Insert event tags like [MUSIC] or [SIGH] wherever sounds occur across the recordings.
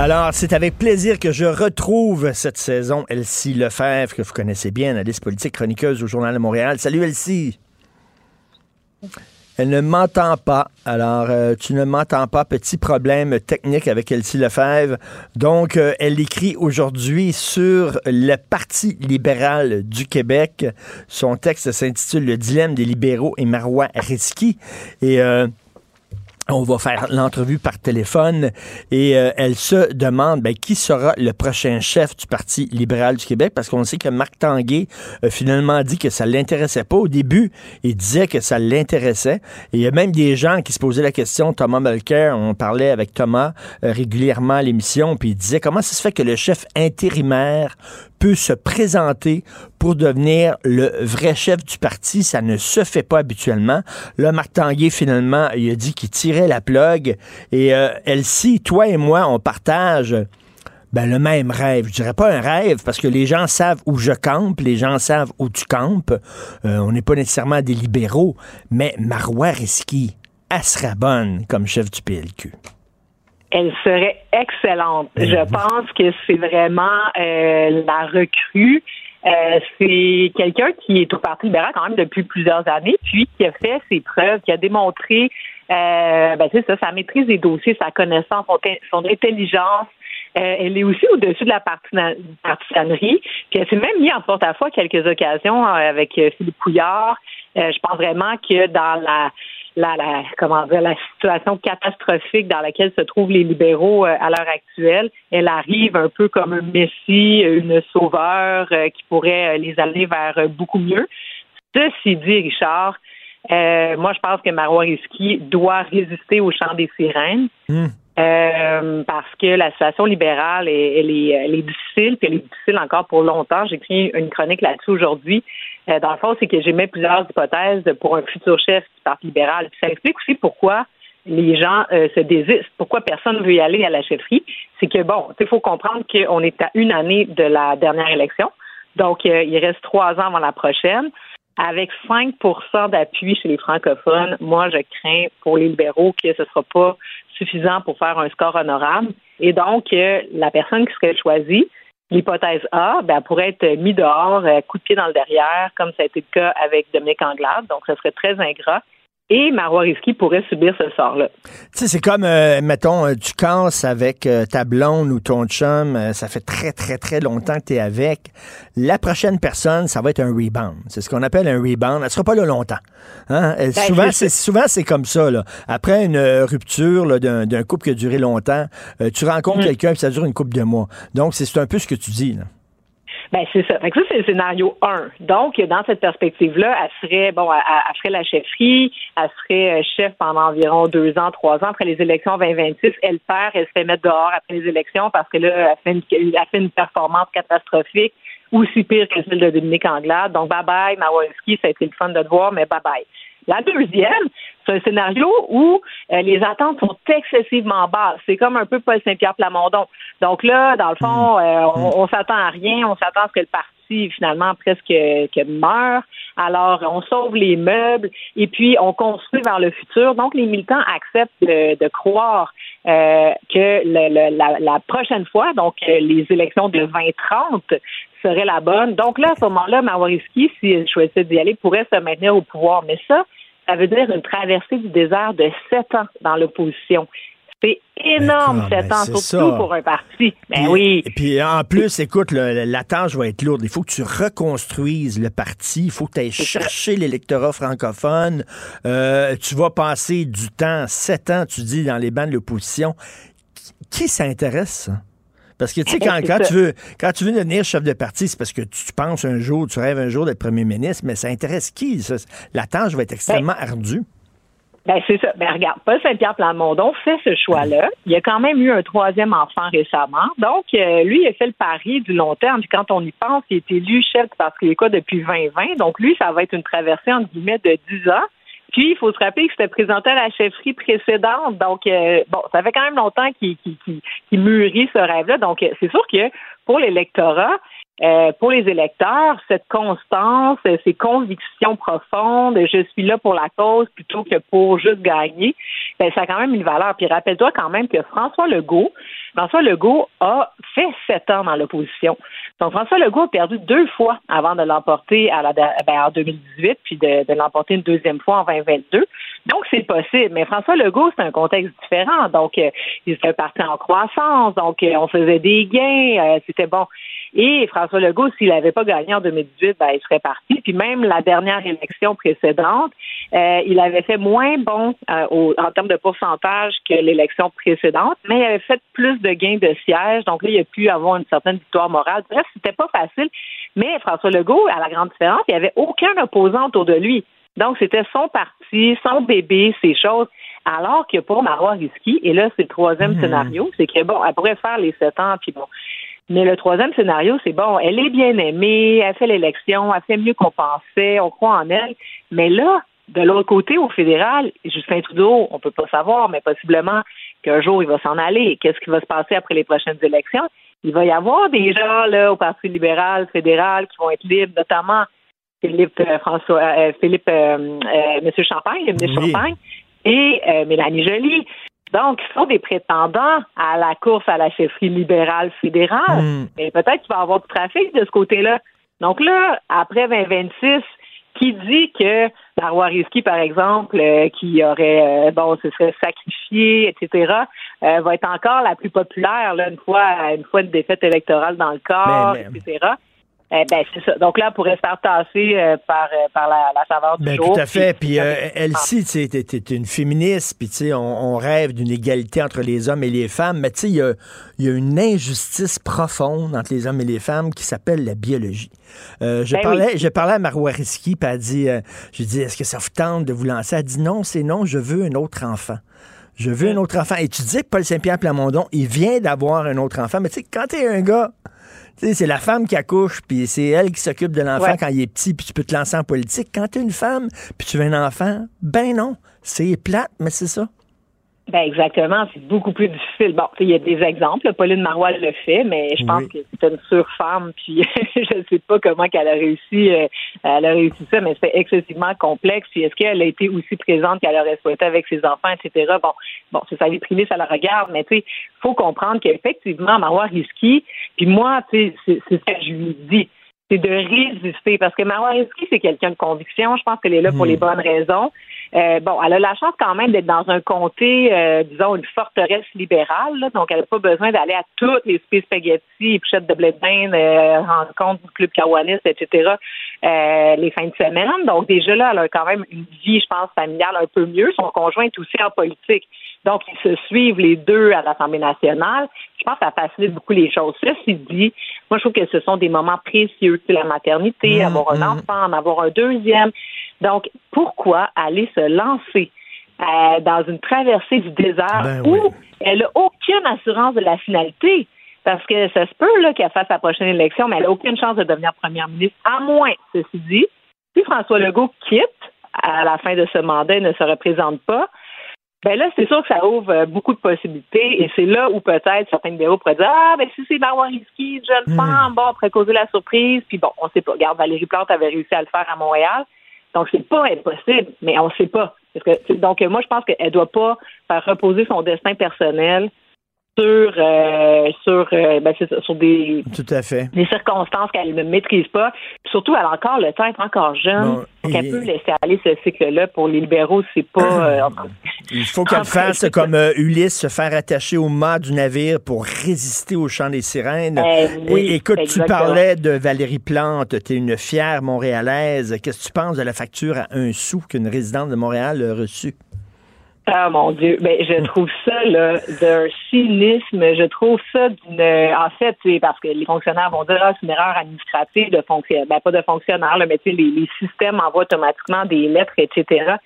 Alors, c'est avec plaisir que je retrouve cette saison Elsie Lefebvre, que vous connaissez bien, analyste politique chroniqueuse au Journal de Montréal. Salut Elsie! Elle ne m'entend pas. Alors, euh, tu ne m'entends pas. Petit problème technique avec Elsie Lefebvre. Donc, euh, elle écrit aujourd'hui sur le Parti libéral du Québec. Son texte s'intitule Le dilemme des libéraux et Marois Risky. Et euh, on va faire l'entrevue par téléphone et euh, elle se demande ben, qui sera le prochain chef du Parti libéral du Québec? Parce qu'on sait que Marc Tanguay a finalement dit que ça l'intéressait pas. Au début, il disait que ça l'intéressait. Il y a même des gens qui se posaient la question, Thomas Mulcair, on parlait avec Thomas euh, régulièrement à l'émission, puis il disait comment ça se fait que le chef intérimaire peut se présenter pour devenir le vrai chef du parti. Ça ne se fait pas habituellement. Là, Marc Tanguay, finalement, il a dit qu'il tirait la plug. Et euh, Elsie, toi et moi, on partage ben, le même rêve. Je dirais pas un rêve parce que les gens savent où je campe, les gens savent où tu campes. Euh, on n'est pas nécessairement des libéraux, mais Marois Risky, elle sera bonne comme chef du PLQ elle serait excellente. Ben Je pense que c'est vraiment euh, la recrue. Euh, c'est quelqu'un qui est au Parti libéral quand même depuis plusieurs années, puis qui a fait ses preuves, qui a démontré euh, ben c'est ça, sa maîtrise des dossiers, sa connaissance, son, intelligence. Euh, elle est aussi au-dessus de la partisanerie. Puis elle s'est même mise en porte-à-faux quelques occasions avec Philippe Couillard. je pense vraiment que dans la la, comment dire, la situation catastrophique dans laquelle se trouvent les libéraux euh, à l'heure actuelle. Elle arrive un peu comme un messie, une sauveur euh, qui pourrait euh, les amener vers beaucoup mieux. Ceci dit, Richard, moi, je pense que Marois Risky doit résister au chant des sirènes. Hmm. parce que la situation libérale, elle, est, elle est difficile, puis elle est difficile encore pour longtemps. J'ai écrit une chronique là-dessus aujourd'hui. Euh, dans le fond, c'est que j'émets plusieurs hypothèses pour un futur chef du Parti libéral. ça explique aussi pourquoi les gens euh, se désistent, pourquoi personne ne veut y aller à la chefferie. C'est que, bon, il faut comprendre qu'on est à une année de la dernière élection. Donc, euh, il reste trois ans avant la prochaine. Avec 5% d'appui chez les francophones, moi, je crains pour les libéraux que ce ne sera pas suffisant pour faire un score honorable. Et donc, la personne qui serait choisie, L'hypothèse A, ben, elle pourrait être mise dehors, euh, coup de pied dans le derrière, comme ça a été le cas avec Dominique Anglade. Donc, ce serait très ingrat. Et Marois Risky pourrait subir ce sort-là. Tu sais, c'est comme, euh, mettons, euh, tu casses avec ta blonde ou ton chum, ça fait très, très, très longtemps que tu es avec. La prochaine personne, ça va être un rebound. C'est ce qu'on appelle un rebound. Elle sera pas là longtemps. Hein? Ben, souvent, c'est, souvent, c'est comme ça. Là. Après une rupture d'un, couple qui a duré longtemps, tu rencontres mm. quelqu'un et ça dure une couple de mois. Donc, c'est un peu ce que tu dis. Là. Ben, c'est ça. Fait que ça, c'est le scénario 1. Donc, dans cette perspective-là, elle serait, bon, elle, ferait la chefferie, elle serait euh, chef pendant environ deux ans, trois ans. Après les élections 2026, elle perd, elle se fait mettre dehors après les élections parce que là, elle fait une, fait une performance catastrophique, aussi pire que celle de Dominique Anglade. Donc, bye-bye, Mawanski, ça a été le fun de te voir, mais bye-bye. La deuxième, c'est un scénario où euh, les attentes sont excessivement basses. C'est comme un peu Paul Saint-Pierre Plamondon. Donc là, dans le fond, mm. euh, on, s'attend à rien. On s'attend à ce que le parti finalement presque que meure. Alors, on sauve les meubles et puis on construit vers le futur. Donc, les militants acceptent de, croire euh, que la, prochaine fois, donc les élections de 2030, serait la bonne. Donc là, à ce moment-là, Mawariski, s'il choisissait d'y aller, pourrait se maintenir au pouvoir. Mais ça, ça veut dire une traversée du désert de sept ans dans l'opposition. C'est énorme, sept ans, surtout pour un parti. Ben oui. Et puis en plus, écoute, la tâche va être lourde. Il faut que tu reconstruises le parti. Il faut que tu ailles chercher l'électorat francophone. Euh, tu vas passer du temps, sept ans, tu dis, dans les bancs de l'opposition. Qui s'intéresse, parce que, tu sais, [LAUGHS] quand, tu veux, quand tu veux devenir chef de parti, c'est parce que tu penses un jour, tu rêves un jour d'être premier ministre, mais ça intéresse qui? La tâche va être extrêmement ben, ardue. Ben, c'est ça. Ben, regarde, Paul Saint-Pierre Plamondon fait ce choix-là. Il a quand même eu un troisième enfant récemment. Donc, euh, lui, il a fait le pari du long terme. Puis quand on y pense, il est élu chef parce qu'il est quoi depuis 2020. Donc, lui, ça va être une traversée, entre guillemets, de 10 ans. Puis, il faut se rappeler que c'était présenté à la chefferie précédente. Donc, euh, bon, ça fait quand même longtemps qu'il mûrit ce rêve-là. Donc, euh, c'est sûr que pour l'électorat, euh, pour les électeurs, cette constance, ces convictions profondes, je suis là pour la cause plutôt que pour juste gagner, ben, ça a quand même une valeur. Puis rappelle-toi quand même que François Legault, François Legault a fait sept ans dans l'opposition. Donc François Legault a perdu deux fois avant de l'emporter à la, ben, en 2018, puis de, de l'emporter une deuxième fois en 2022. Donc c'est possible. Mais François Legault, c'est un contexte différent. Donc euh, il était parti en croissance, donc euh, on faisait des gains, euh, c'était bon. Et François Legault, s'il n'avait pas gagné en 2018, ben, il serait parti. Puis même la dernière élection précédente, euh, il avait fait moins bon euh, en termes de pourcentage que l'élection précédente, mais il avait fait plus de gains de sièges. Donc là, il a pu avoir une certaine victoire morale. Bref, c'était pas facile. Mais François Legault, à la grande différence, il n'y avait aucun opposant autour de lui. Donc, c'était son parti, son bébé, ses choses. Alors que pour Marois Risky, et là, c'est le troisième mmh. scénario, c'est que bon, elle pourrait faire les sept ans, puis bon, mais le troisième scénario, c'est bon, elle est bien aimée, elle fait l'élection, elle fait mieux qu'on pensait, on croit en elle. Mais là, de l'autre côté, au fédéral, Justin Trudeau, on peut pas savoir, mais possiblement qu'un jour il va s'en aller. Qu'est-ce qui va se passer après les prochaines élections? Il va y avoir des gens là au Parti libéral fédéral qui vont être libres, notamment Philippe euh, François euh, Philippe euh, Monsieur Champagne, le ministre Champagne, et Mélanie Joly. Donc, ils sont des prétendants à la course à la chefferie libérale fédérale. Hmm. Et peut-être qu'il va y avoir du trafic de ce côté-là. Donc là, après 2026, qui dit que Marois Risky, par exemple, euh, qui aurait, euh, bon, se serait sacrifié, etc., euh, va être encore la plus populaire là, une fois une fois une défaite électorale dans le corps, etc. Eh ben, c'est ça. Donc là, elle pourrait se faire tasser euh, par, euh, par la, la saveur du ben, jour. Tout à fait. Puis, euh, Elsie, tu es, une féministe, puis tu sais, on, on, rêve d'une égalité entre les hommes et les femmes, mais tu sais, il y a, y a, une injustice profonde entre les hommes et les femmes qui s'appelle la biologie. Euh, je, ben parlais, je parlais à Marois Risky, puis elle dit, je lui dis, est-ce que ça vous tente de vous lancer? Elle dit, non, c'est non, je veux un autre enfant. Je veux un autre enfant. Et tu dis que Paul Saint-Pierre Plamondon, il vient d'avoir un autre enfant, mais tu sais, quand t'es un gars c'est la femme qui accouche, puis c'est elle qui s'occupe de l'enfant quand il est petit, puis tu peux te lancer en politique. Quand tu es une femme, puis tu veux un enfant, ben non. C'est plate, mais c'est ça. Ben exactement, c'est beaucoup plus difficile. Bon, il y a des exemples. Pauline Marois le fait, mais je pense que c'est une surfemme. Puis [LAUGHS] je ne sais pas comment qu'elle a réussi, euh, elle a réussi ça, mais c'est excessivement complexe. Puis est-ce qu'elle a été aussi présente qu'elle aurait souhaité avec ses enfants, etc. Bon, bon, c'est sa vie privée, ça la regarde, mais tu sais, faut comprendre qu'effectivement, Marois Risky. Puis moi, tu sais, c'est ce que je lui dis c'est de résister. Parce que Marois Risky, c'est quelqu'un de conviction. Je pense qu'elle est là pour hmm. les bonnes raisons. Euh, bon, elle a la chance quand même d'être dans un comté, euh, disons, une forteresse libérale, donc elle n'a pas besoin d'aller à toutes les spies spaghetti, de blé de bain, euh, rencontres du club kawaniste, etc., euh, les fins de semaine. Donc déjà là, elle a quand même une vie, je pense, familiale un peu mieux. Son conjoint est aussi en politique. Donc, ils se suivent les deux à l'Assemblée nationale. Je pense que ça facilite beaucoup les choses. Ceci dit, moi, je trouve que ce sont des moments précieux. La maternité, mmh, avoir un mmh. enfant, en avoir un deuxième. Donc, pourquoi aller se lancer euh, dans une traversée du désert ben où elle n'a aucune assurance de la finalité? Parce que ça se peut qu'elle fasse la prochaine élection, mais elle n'a aucune chance de devenir première ministre, à moins, ceci dit, si François Legault quitte à la fin de ce mandat et ne se représente pas, ben là, c'est sûr que ça ouvre euh, beaucoup de possibilités et c'est là où peut-être certains vidéos pourraient dire Ah, ben si c'est Marois Risky, jeune femme, bon, après causer la surprise, puis bon, on sait pas. Regarde, Valérie Plante avait réussi à le faire à Montréal. Donc, c'est pas impossible, mais on ne sait pas. donc, moi, je pense qu'elle ne doit pas faire reposer son destin personnel sur euh, sur euh, ben, sur des tout à fait des circonstances qu'elle ne maîtrise pas. surtout, elle a encore le temps, elle est encore jeune. Elle peut laisser aller ce cycle-là. Pour les libéraux, c'est pas. Euh, Il faut qu'elle fasse comme Ulysse, se faire attacher au mât du navire pour résister au chant des sirènes. oui, écoute, tu parlais de Valérie Plante, tu es une fière Montréalaise. Qu'est-ce que tu penses de la facture à un sou qu'une résidente de Montréal a reçue? Ah mon Dieu, ben je trouve ça d'un cynisme. Je trouve ça d'une. En fait, c'est parce que les fonctionnaires vont dire ah c'est une erreur administrative de fonctionnaire, ben pas de fonctionnaire, mais tu sais les systèmes envoient automatiquement des lettres, etc.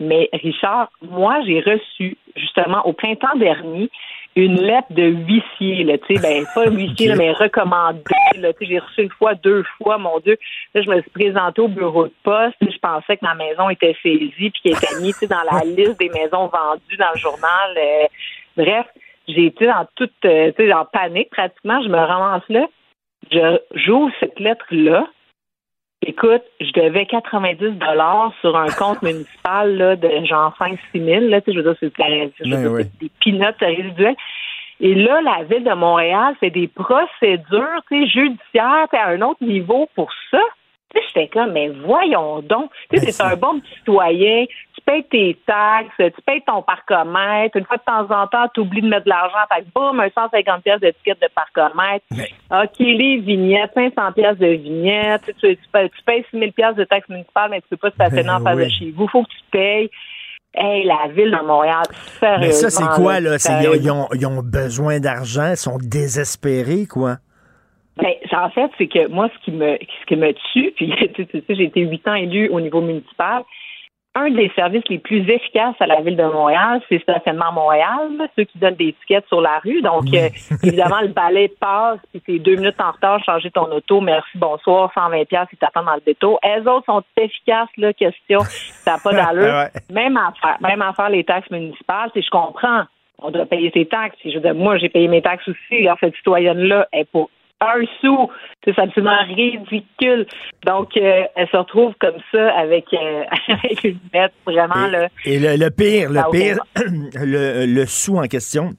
Mais Richard, moi j'ai reçu justement au printemps dernier une lettre de huissier, là, tu sais, ben, pas huissier, mais recommandé, là, tu sais, j'ai reçu une fois, deux fois, mon Dieu. Là, je me suis présentée au bureau de poste, je pensais que ma maison était saisie, puis qu'elle était mise, dans la [LAUGHS] liste des maisons vendues dans le journal. Euh, bref, j'ai été dans toute, euh, tu sais, en panique, pratiquement, je me ramasse là. je joue cette lettre-là. Écoute, je devais 90 dollars sur un compte municipal là, de genre 5-6 000. Là, je veux dire, c'est ben des peanuts résiduels. Et là, la ville de Montréal fait des procédures judiciaires à un autre niveau pour ça. Tu sais, j'étais comme, mais voyons donc. Tu sais, c'est un bon citoyen, tu payes tes taxes, tu payes ton parcomètre. Une fois de temps en temps, tu oublies de mettre de l'argent. Fait que boum, un 150 pièces d'étiquette de parcomètre. OK, les vignettes, 500 pièces de vignettes. Tu, tu, tu, payes 6 000 pièces de taxes municipales, mais tu peux pas stationner ben en face de chez vous. Faut que tu payes. Hey, la ville de Montréal, Mais ça, c'est quoi, là? Ils ont, ils ont besoin d'argent, ils sont désespérés, quoi? Ben, en fait, c'est que moi, ce qui me, ce qui me tue, puis [LAUGHS] tu sais, j'ai été huit ans élu au niveau municipal, un des services les plus efficaces à la ville de Montréal, c'est Stationnement Montréal, ceux qui donnent des étiquettes sur la rue. Donc, euh, évidemment, le balai passe, puis c'est deux minutes en retard, changer ton auto, merci, bonsoir, 120 pièces si t'attends dans le détour. Elles autres sont efficaces, là, question, ça n'a pas [LAUGHS] d'allure. Même à faire, même à faire les taxes municipales, si je comprends, on doit payer ses taxes. Je veux dire, moi, j'ai payé mes taxes aussi. En fait, citoyenne-là est pour un sou. C'est absolument ridicule. Donc, euh, elle se retrouve comme ça avec, euh, [LAUGHS] une bête vraiment. Et, là, et le, pire, le pire, [CLEARS THROAT] le, sou en question,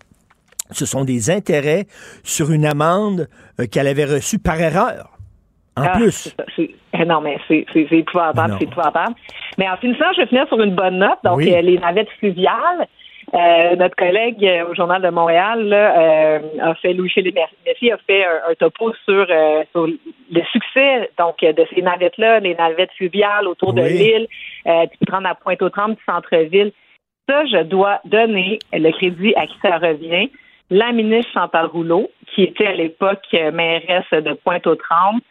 ce sont des intérêts sur une amende euh, qu'elle avait reçue par erreur. En ah, plus. Eh non, mais c'est épouvantable, c'est épouvantable. Mais en finissant, je vais finir sur une bonne note. Donc, les navettes fluviales, euh, notre collègue euh, au Journal de Montréal euh, a fait, Louis Philippe Messi a fait un, topo sur, le succès donc de ces navettes-là, les navettes fluviales autour de l'île, tu peux prendre à Pointe-aux-Trembles du centre-ville. Ça, je dois donner le crédit à qui ça revient. La ministre Chantal Rouleau, qui était à l'époque mairesse de Pointe-aux-Trembles,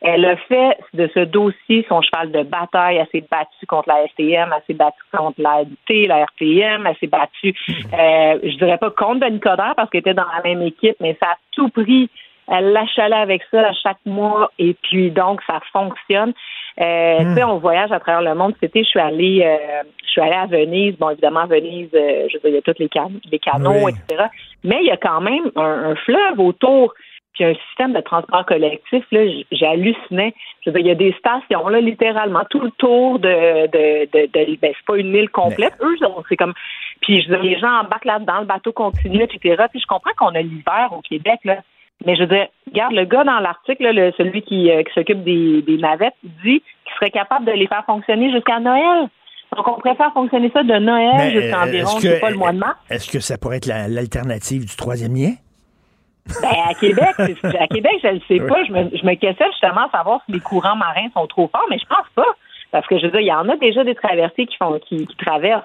elle a fait de ce dossier son cheval de bataille. Elle s'est battue contre la STM, elle s'est battue contre la LT, la RPM, elle s'est battue, euh, je dirais pas contre Denis Coderre parce qu'elle était dans la même équipe, mais ça a tout pris. Elle l'achalait avec ça à chaque mois et puis donc ça fonctionne. Euh, hmm. Tu sais, on voyage à travers le monde. C'était, je suis allée, euh, je suis allée à Venise. Bon, évidemment, à Venise, euh, je veux dire, il y a tous les, les canaux, etc. Mais il y a quand même un fleuve autour puis un système de transport collectif, là, j'ai halluciné. Je veux dire, il y a des stations, là, littéralement, tout le tour de, de, de, de ben, c'est pas une île complète. Eux, c'est comme, puis je veux dire, les gens embarquent là-dedans, le bateau continue, etc. Puis je comprends qu'on a l'hiver au Québec, là. Mais je veux dire, regarde, le gars dans l'article, celui qui, euh, qui s'occupe des, des navettes, dit qu'il serait capable de les faire fonctionner jusqu'à Noël. Donc, on préfère fonctionner ça de Noël jusqu'à environ, je sais pas, le mois de mars. Est-ce que ça pourrait être l'alternative du troisième lien? Ben, à Québec, [LAUGHS] à Québec, je ne sais pas. Je me, je me questionne justement à savoir si les courants marins sont trop forts, mais je pense pas. Parce que je veux dire, il y en a déjà des traversées qui font qui, traversent.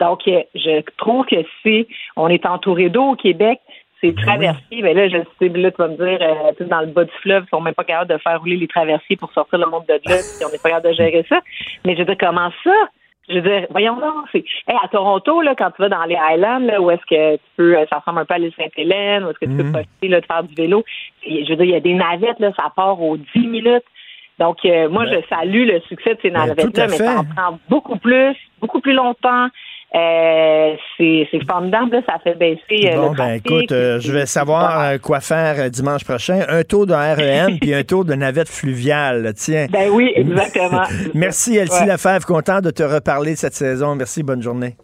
Donc, euh, je trouve que si on est entouré d'eau au Québec, c'est ben traversé. Mais là, je sais, là, tu vas me dire, euh, dans le bas du fleuve, ils sont même pas capables de faire rouler les traversiers pour sortir le monde de là, si on n'est pas capable de gérer ça. Mais je veux dire, comment ça? Je veux dire, voyons donc, c'est. à Toronto, là, quand tu vas dans les Highlands, là, où est-ce que tu peux, ça ressemble un peu à l'île Sainte-Hélène, où est-ce que tu peux mhm. passer, là, de faire du vélo. je veux dire, il y a des navettes, là, ça part aux 10 minutes. Donc, euh, moi, je salue le succès de ces ben, navettes-là, mais ça en prend beaucoup plus, beaucoup plus longtemps. Euh, c'est formidable, ça fait baisser euh, bon, ben écoute, euh, je vais savoir quoi faire dimanche prochain. Un tour de REM [LAUGHS] puis un tour de navette fluviale, tiens. Ben oui, exactement. [LAUGHS] Merci Elsie Lefebvre, content de te reparler cette saison. Merci, bonne journée.